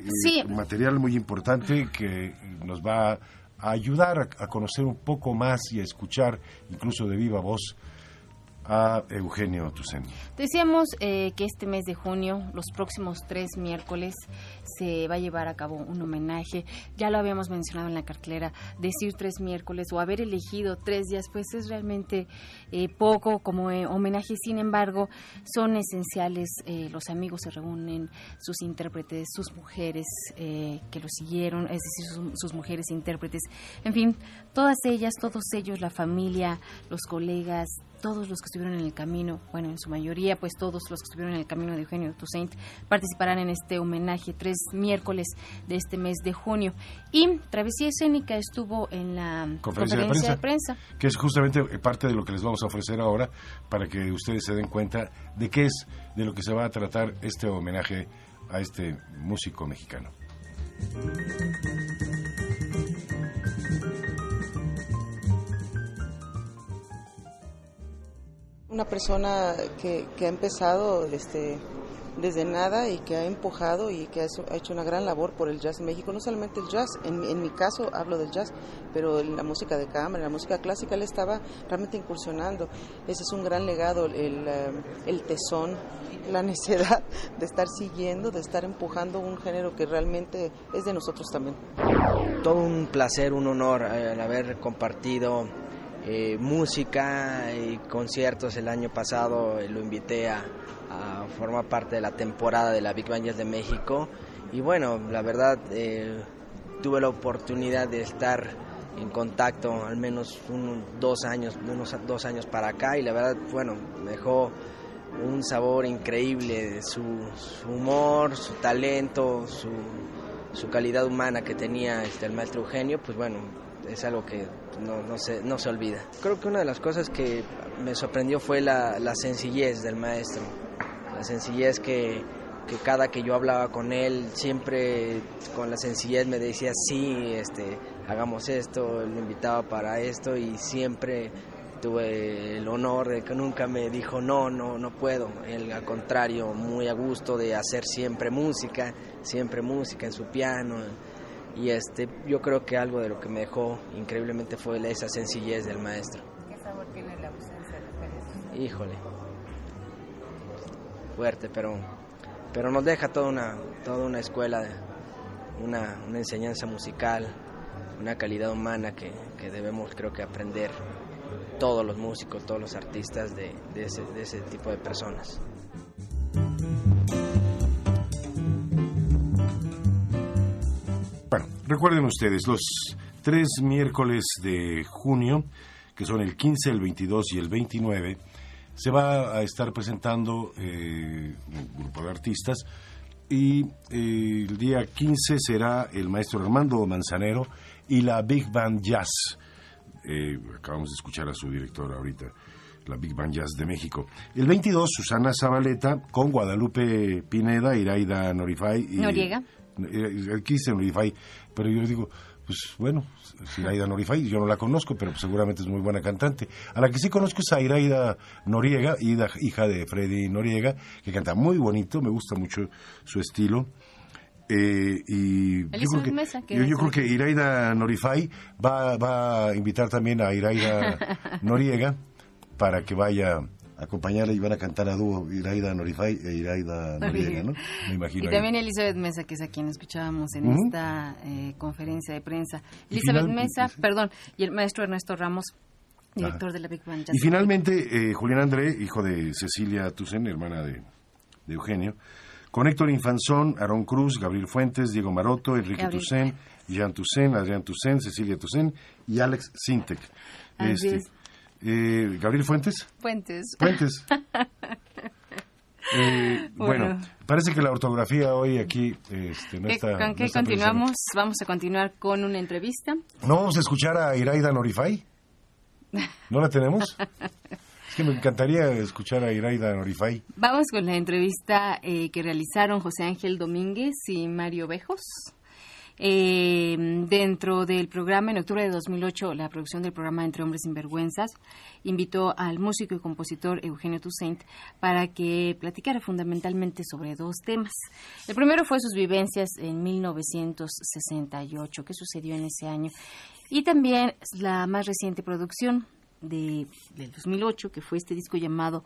material muy importante que nos va a ayudar a, a conocer un poco más y a escuchar, incluso de viva voz, a Eugenio Tucen. Decíamos eh, que este mes de junio, los próximos tres miércoles, se va a llevar a cabo un homenaje. Ya lo habíamos mencionado en la cartelera, decir tres miércoles o haber elegido tres días, pues es realmente eh, poco como eh, homenaje. Sin embargo, son esenciales. los amigos se reúnen, sus intérpretes, sus mujeres que lo siguieron, es decir, sus mujeres intérpretes. En fin, todas ellas, todos ellos, la familia, los colegas, todos los que estuvieron en el camino, bueno, en su mayoría, pues todos los que estuvieron en el camino de Eugenio Toussaint participarán en este homenaje tres miércoles de este mes de junio. Y Travesía Escénica estuvo en la conferencia, de, prensa, Que es justamente parte de lo que les vamos a ofrecer ahora para que ustedes se den cuenta de qué es de lo que se va a tratar este homenaje a este músico mexicano. Una persona que, ha empezado este, desde nada y que ha empujado y que ha hecho una gran labor por el jazz en México, no solamente el jazz, en, en mi caso hablo del jazz, pero la música de cámara, la música clásica, él estaba realmente incursionando. Ese es un gran legado, el, eh, el tesón, la necesidad de estar siguiendo, de estar empujando un género que realmente es de nosotros también. Todo un placer, un honor eh, el haber compartido eh, música y conciertos el año pasado, lo invité a, a, formar parte de la temporada de la Big Jazz de México. Y bueno, la verdad tuve la oportunidad de estar en contacto al menos un, dos años, unos dos años para acá y la verdad, bueno, dejó un sabor increíble, su, su humor, su talento, su, su, calidad humana que tenía este, el maestro Eugenio, pues bueno, es algo que no, no, se, no se olvida. Creo que una de las cosas que me sorprendió fue la, la sencillez del maestro, la sencillez que, que cada que yo hablaba con él, siempre con la sencillez me decía, sí, este, hagamos esto, lo invitaba para esto y siempre tuve el honor de que nunca me dijo no, no, no puedo. Él al contrario, muy a gusto de hacer siempre música, siempre música en su piano. Y este, yo creo que algo de lo que me dejó increíblemente fue esa sencillez del maestro. ¿Qué sabor tiene la ausencia de Pérez? Híjole, fuerte, pero, pero nos deja toda una, toda una escuela, una, una enseñanza musical, una calidad humana que, que debemos creo que aprender todos los músicos, todos los artistas de, de, ese, de ese tipo de personas. Recuerden ustedes, los tres miércoles de junio, que son el 15, el 22 y el 29, se va a estar presentando eh, un grupo de artistas y eh, el día 15 será el maestro Armando Manzanero y la Big Band Jazz. Eh, acabamos de escuchar a su director ahorita, la Big Band Jazz de México. El 22, Susana Zabaleta con Guadalupe Pineda, Iraida Norifay. Y, Noriega. Aquí dice Norifay, pero yo digo, pues bueno, Iraida Norifay, yo no la conozco, pero seguramente es muy buena cantante. A la que sí conozco es a Iraida Noriega, hija de Freddy Noriega, que canta muy bonito, me gusta mucho su estilo. Eh, y yo creo, que, Mesa, yo, yo creo que Iraida Norifay va, va a invitar también a Iraida Noriega para que vaya acompañarla y van a cantar a dúo Iraida Norifay e Iraida Noriega, ¿no? Me imagino. Y ahí. también Elizabeth Mesa, que es a quien escuchábamos en esta eh, conferencia de prensa. Elizabeth final- Mesa, sí. perdón, y el maestro Ernesto Ramos, director de la Big Band Jazz. Y finalmente, eh, Julián André, hijo de Cecilia Tucen, hermana de, de Eugenio, con Héctor Infanzón, Aarón Cruz, Gabriel Fuentes, Diego Maroto, Enrique Gabriel. Tucen, Jean Tucen, Adrián Tucen, Cecilia Tucen y Alex Sintek. Así es. Eh, Gabriel Fuentes. Fuentes. Fuentes. Eh, bueno. Bueno. parece que la ortografía hoy aquí este, no ¿Qué- está. ¿Con no qué está continuamos? Vamos a continuar con una entrevista. ¿No vamos a escuchar a Iraida Norifay? ¿No la tenemos? es que me encantaría escuchar a Iraida Norifay. Vamos con la entrevista eh, que realizaron José Ángel Domínguez y Mario Bejos. Eh, dentro del programa, en octubre de 2008, la producción del programa Entre Hombres Sinvergüenzas invitó al músico y compositor Eugenio Toussaint para que platicara fundamentalmente sobre dos temas. El primero fue sus vivencias en 1968, qué sucedió en ese año, y también la más reciente producción de, del 2008, que fue este disco llamado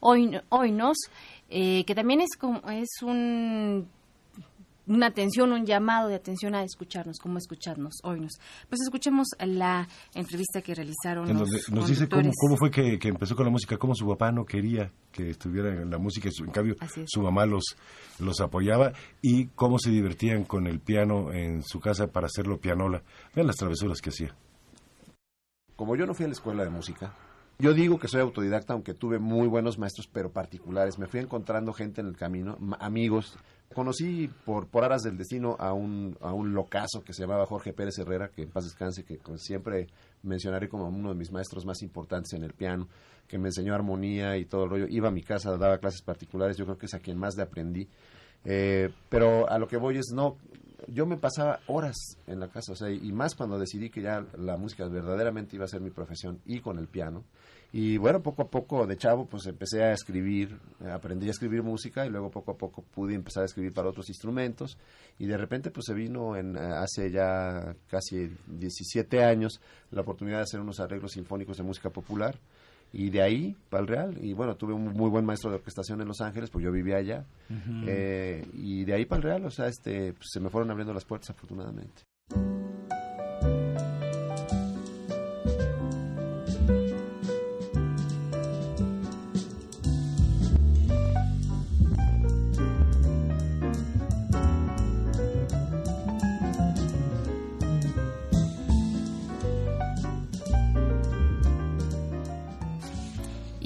Hoy, Hoy Nos, eh, que también es, como, es un una atención, un llamado de atención a escucharnos, cómo escucharnos, oírnos. Pues escuchemos la entrevista que realizaron En los donde nos dice cómo, conductores. cómo fue que, que empezó con la música, cómo su papá no quería que estuviera en la música, en cambio su mamá los, los apoyaba y cómo se divertían con el piano en su casa para hacerlo pianola. Vean las travesuras que hacía. Como yo no fui a la escuela de música, yo digo que soy autodidacta, aunque tuve muy buenos maestros, pero particulares. Me fui encontrando gente en el camino, amigos. Conocí por, por aras del destino a un, a un locazo que se llamaba Jorge Pérez Herrera, que en paz descanse, que siempre mencionaré como uno de mis maestros más importantes en el piano, que me enseñó armonía y todo el rollo. Iba a mi casa, daba clases particulares, yo creo que es a quien más le aprendí. Eh, pero a lo que voy es, no, yo me pasaba horas en la casa, o sea, y más cuando decidí que ya la música verdaderamente iba a ser mi profesión y con el piano. Y bueno, poco a poco de chavo pues empecé a escribir, eh, aprendí a escribir música y luego poco a poco pude empezar a escribir para otros instrumentos. Y de repente pues se vino en, eh, hace ya casi 17 años la oportunidad de hacer unos arreglos sinfónicos de música popular. Y de ahí para el Real. Y bueno tuve un muy buen maestro de orquestación en Los Ángeles pues yo vivía allá. Eh, y de ahí para el Real o sea este pues, se me fueron abriendo las puertas afortunadamente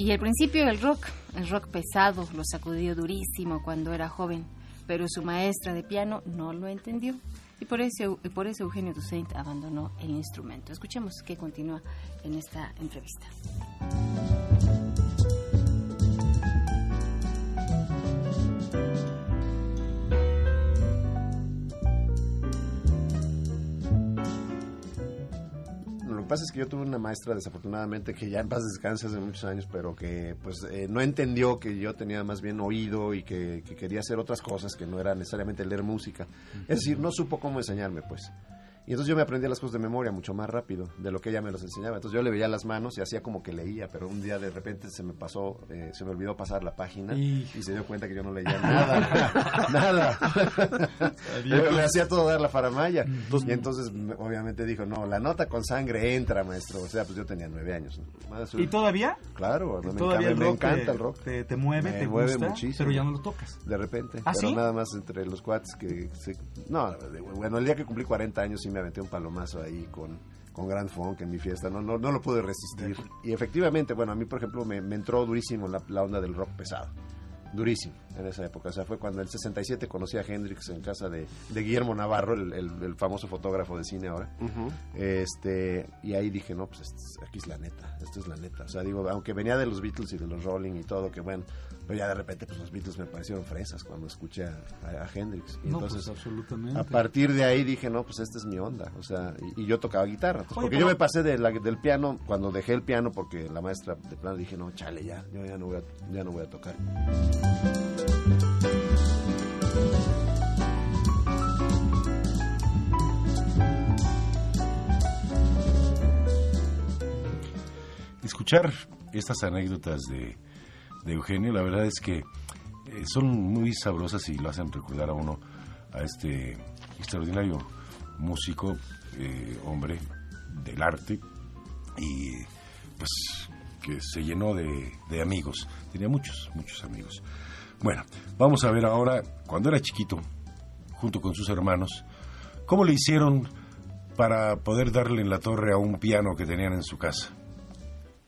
Y al principio el rock, el rock pesado, lo sacudió durísimo cuando era joven, pero su maestra de piano no lo entendió. Y por eso, y por eso Eugenio Toussaint abandonó el instrumento. Escuchemos qué continúa en esta entrevista. Pasa es que yo tuve una maestra, desafortunadamente, que ya en paz descanse hace muchos años, pero que pues eh, no entendió que yo tenía más bien oído y que, que quería hacer otras cosas que no era necesariamente leer música. Es decir, no supo cómo enseñarme, pues. Y entonces yo me aprendía las cosas de memoria mucho más rápido de lo que ella me los enseñaba. Entonces yo le veía las manos y hacía como que leía, pero un día de repente se me pasó, eh, se me olvidó pasar la página y, se dio cuenta que yo no leía nada, nada. yo le hacía todo dar la faramaya. y entonces me- obviamente dijo, no, la nota con sangre entra, maestro. O sea, pues yo tenía nueve años. ¿no? ¿Y todavía? Claro, me, Todavía encanta, el me rock encanta te- el rock. te- te mueve, Me te mueve gusta, muchísimo. pero ya no lo tocas. De repente. ¿Ah, pero sí? nada más entre los cuates que... se- no, bueno, el día que cumplí 40 años sí me aventé un palomazo ahí con, con Grand Funk en mi fiesta. No, no, no lo pude resistir. Y efectivamente, bueno, a mí, por ejemplo, me, me entró durísimo la, la onda del rock pesado. Durísimo en esa época. O sea, fue cuando en el 67 conocí a Hendrix en casa de, de Guillermo Navarro, el, el- el famoso fotógrafo de cine ahora. este Y ahí dije, no, pues aquí es la neta. Esto es la neta. O sea, digo, aunque venía de los Beatles y de los Rolling y todo, que bueno, pero ya de repente, pues los Beatles me parecieron fresas cuando escuché a, a- a Hendrix. Y No, entonces, pues, absolutamente. a partir de ahí dije, no, pues esta es mi onda. O sea, y, y yo tocaba guitarra. Entonces, Oye, porque pero- yo me pasé de la- del piano, cuando dejé el piano, porque la maestra de plano dije, no, chale, ya, yo ya no voy a, ya no voy a tocar. escuchar estas anécdotas de, de Eugenio, la verdad es que eh, son muy sabrosas y lo hacen recordar a uno a este extraordinario músico, eh, hombre del arte y pues que se llenó de, de amigos, tenía muchos, muchos amigos. Bueno, vamos a ver ahora, cuando era chiquito, junto con sus hermanos, cómo le hicieron para poder darle en la torre a un piano que tenían en su casa.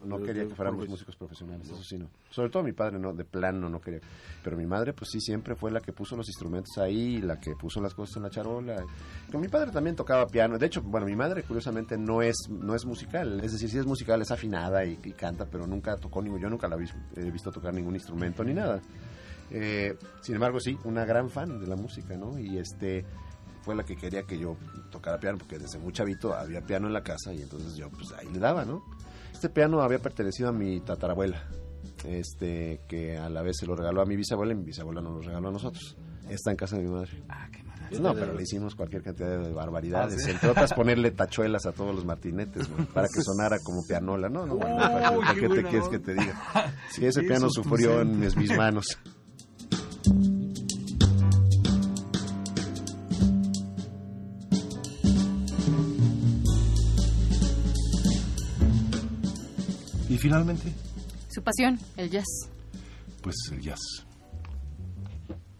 No quería que fuéramos músicos profesionales, eso sí no. Sobre todo mi padre, no, de plano no quería. Pero mi madre, pues sí, siempre fue la que puso los instrumentos ahí, la que puso las cosas en la charola. Pero mi padre también tocaba piano. De hecho, bueno, mi madre, curiosamente, no es, no es musical. Es decir, sí es musical, es afinada y, y canta, pero nunca tocó ningún. Yo nunca la he visto tocar ningún instrumento ni nada. Eh, sin embargo, sí, una gran fan de la música, ¿no? Y este fue la que quería que yo tocara piano, porque desde muy chavito había piano en la casa y entonces yo, pues ahí le daba, ¿no? Este piano había pertenecido a mi tatarabuela, este, que a la vez se lo regaló a mi bisabuela y mi bisabuela nos lo regaló a nosotros. Está en casa de mi madre. Ah, qué maravilla. No, pero le hicimos cualquier cantidad de barbaridades. Ah, sí. Entre otras, ponerle tachuelas a todos los martinetes, para que sonara como pianola. No, no, bueno, ¿para qué- para qué qué te quieres que te diga? Sí, ese piano sufrió en mis manos. Y finalmente, Su pasión, el jazz. pues el jazz.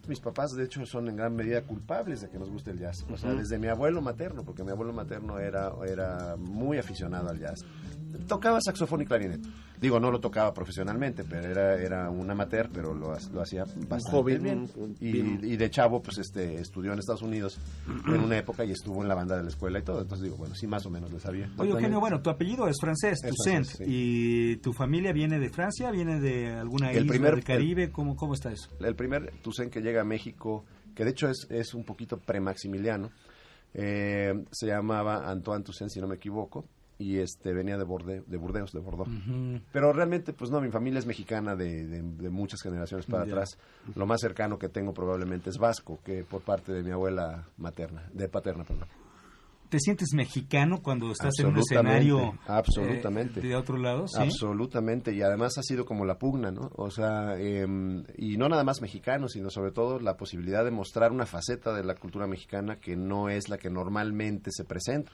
Mis papás, de hecho, son en gran medida culpables de que nos guste el jazz. O sea, desde mi abuelo materno, porque mi abuelo materno era, era muy aficionado al jazz. Tocaba saxofón y clarinete. Digo, no lo tocaba profesionalmente, pero era, era un amateur, pero lo, ha- lo hacía bastante joven, bien. Y, de chavo, pues este estudió en Estados Unidos en una época y estuvo en la banda de la escuela y todo. Entonces digo, bueno, sí, más o menos le sabía. Oye, Eugenio, bueno, tu apellido es francés, Es Toussaint, francés, sí. y tu familia viene de Francia, viene de alguna El isla primer- del Caribe, ¿cómo, cómo está eso? El primer Tucen que llega a México que de hecho es, es un poquito pre-maximiliano. Eh, se llamaba Antoine Toussaint, si no me equivoco, y este venía de, Borde, de Burdeos, de Bordeaux. Pero realmente, pues no, mi familia es mexicana de, de- de muchas generaciones para atrás. Lo más cercano que tengo probablemente es vasco, que por parte de mi abuela materna, de paterna, perdón. ¿Te sientes mexicano cuando estás en un escenario absolutamente. eh, de otro lado? ¿sí? Absolutamente, y además ha sido como la pugna, ¿no? O sea, em, y no nada más mexicano, sino sobre todo la posibilidad de mostrar una faceta de la cultura mexicana que no es la que normalmente se presenta.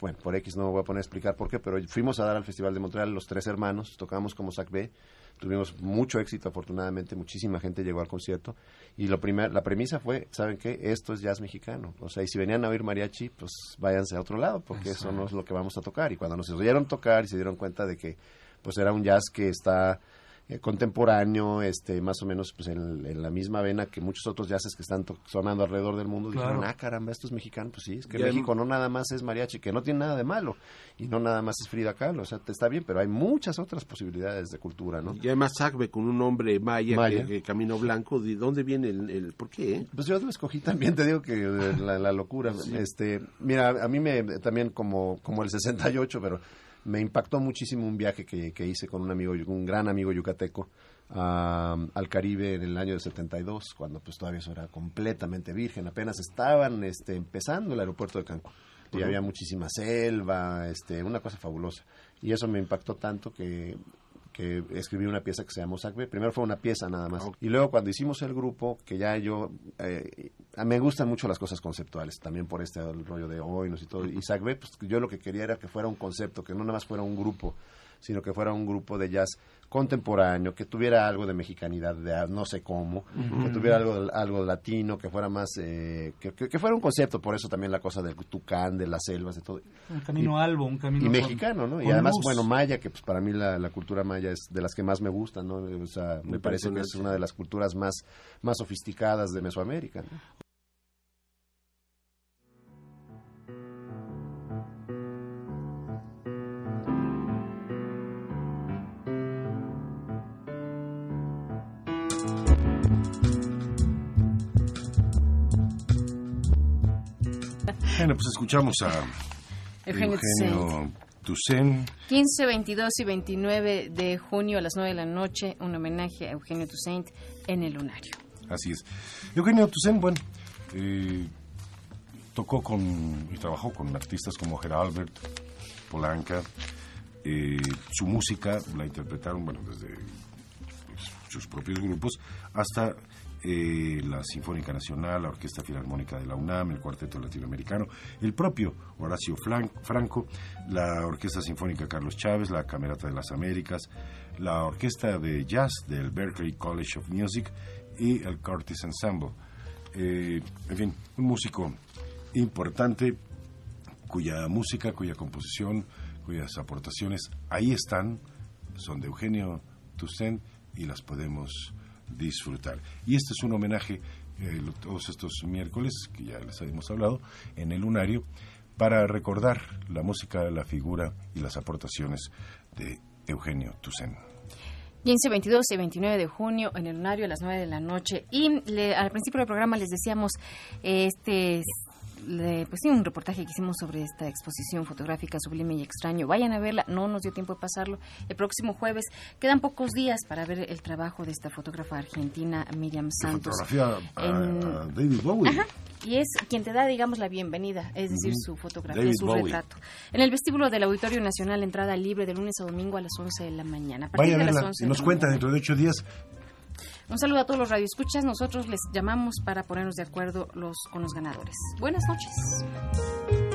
Bueno, por X no me voy a poner a explicar por qué, pero fuimos a dar al Festival de Montreal los tres hermanos, tocamos como Sac B, tuvimos mucho éxito afortunadamente, muchísima gente llegó al concierto y lo primer, la premisa fue, ¿saben qué? Esto es jazz mexicano. O sea, y si venían a oír mariachi, pues váyanse a otro lado porque eso no es lo que vamos a tocar. Y cuando nos oyeron tocar y se dieron cuenta de que pues era un jazz que está eh, contemporáneo, este, más o menos pues en, en la misma vena que muchos otros jazzes que están sonando alrededor del mundo, Claro. dijeron, ah, caramba, esto es mexicano, pues sí, es que México no nada más es mariachi, que no tiene nada de malo, y no nada más es Frida Kahlo, o sea, te está bien, pero hay muchas otras posibilidades de cultura, ¿no? Y además Sacbe con un nombre maya, Maya. Que, que Camino Blanco, ¿de dónde viene el, el- por qué? Pues yo lo escogí también, te digo que eh, la, la locura. Este, mira, a mí me también como, como el 68, pero me impactó muchísimo un viaje que, que hice con un amigo, un gran amigo yucateco al Caribe en el año del 72, cuando pues todavía eso era completamente virgen, apenas estaban este, empezando el aeropuerto de Cancún. Y había muchísima selva, este, una cosa fabulosa. Y eso me impactó tanto que que escribí una pieza que se llamó Sacbe. Primero fue una pieza nada más. Y luego cuando hicimos el grupo, que ya yo... eh, me gustan mucho las cosas conceptuales, también por este rollo de hoynos y todo. Y Sacbe, pues yo lo que quería era que fuera un concepto, que no nada más fuera un grupo, sino que fuera un grupo de jazz contemporáneo, que tuviera algo de mexicanidad, de no sé cómo, que tuviera algo, algo latino, que fuera más... eh, que, que- que fuera un concepto, por eso también la cosa del tucán, de las selvas, de todo. Un camino albo, un camino Y con- mexicano, ¿no? Y además, luz. bueno, maya, que pues para mí la, la cultura maya es de las que más me gustan, ¿no? O sea, me parece que es una de las culturas más, más sofisticadas de Mesoamérica. ¿no? Bueno, pues escuchamos a Eugenio Eugenio Toussaint. 15, 22 y 29 de junio a las 9 de la noche, un homenaje a Eugenio Toussaint en el Lunario. Así es. Eugenio Toussaint, bueno, eh, tocó con y trabajó con artistas como Gerald Albert, Polanca. eh, su música la interpretaron, bueno, desde sus propios grupos hasta eh, la Sinfónica Nacional, la Orquesta Filarmónica de la UNAM, el Cuarteto Latinoamericano, el propio Horacio Franco, la Orquesta Sinfónica Carlos Chávez, la Camerata de las Américas, la Orquesta de Jazz del Berklee College of Music y el Curtis Ensemble. Eh, en fin, un músico importante cuya música, cuya composición, cuyas aportaciones ahí están, son de Eugenio Toussaint y las podemos disfrutar. Y este es un homenaje eh, todos estos miércoles, que ya les habíamos hablado, en el lunario, para recordar la música, la figura y las aportaciones de Eugenio Toussaint. 15, 22 y 29 de junio en el Lunario a las 9 de la noche. Y le- al principio del programa les decíamos este le- pues sí, un reportaje que hicimos sobre esta exposición fotográfica sublime y extraño. Vayan a verla, no nos dio tiempo de pasarlo. El próximo jueves quedan pocos días para ver el trabajo de esta fotógrafa argentina Miriam Santos. Fotografía a, En- a David Bowie. Ajá, y es quien te da, digamos, la bienvenida, es decir, su fotografía, David su Bowie. retrato. En el vestíbulo del Auditorio Nacional, entrada libre de lunes a domingo a las 11 de la mañana. A partir Vaya a de las verla 11 y de nos la cuenta mañana. dentro de ocho días Un saludo a todos los radioescuchas. Nosotros les llamamos para ponernos de acuerdo con los ganadores. Buenas noches.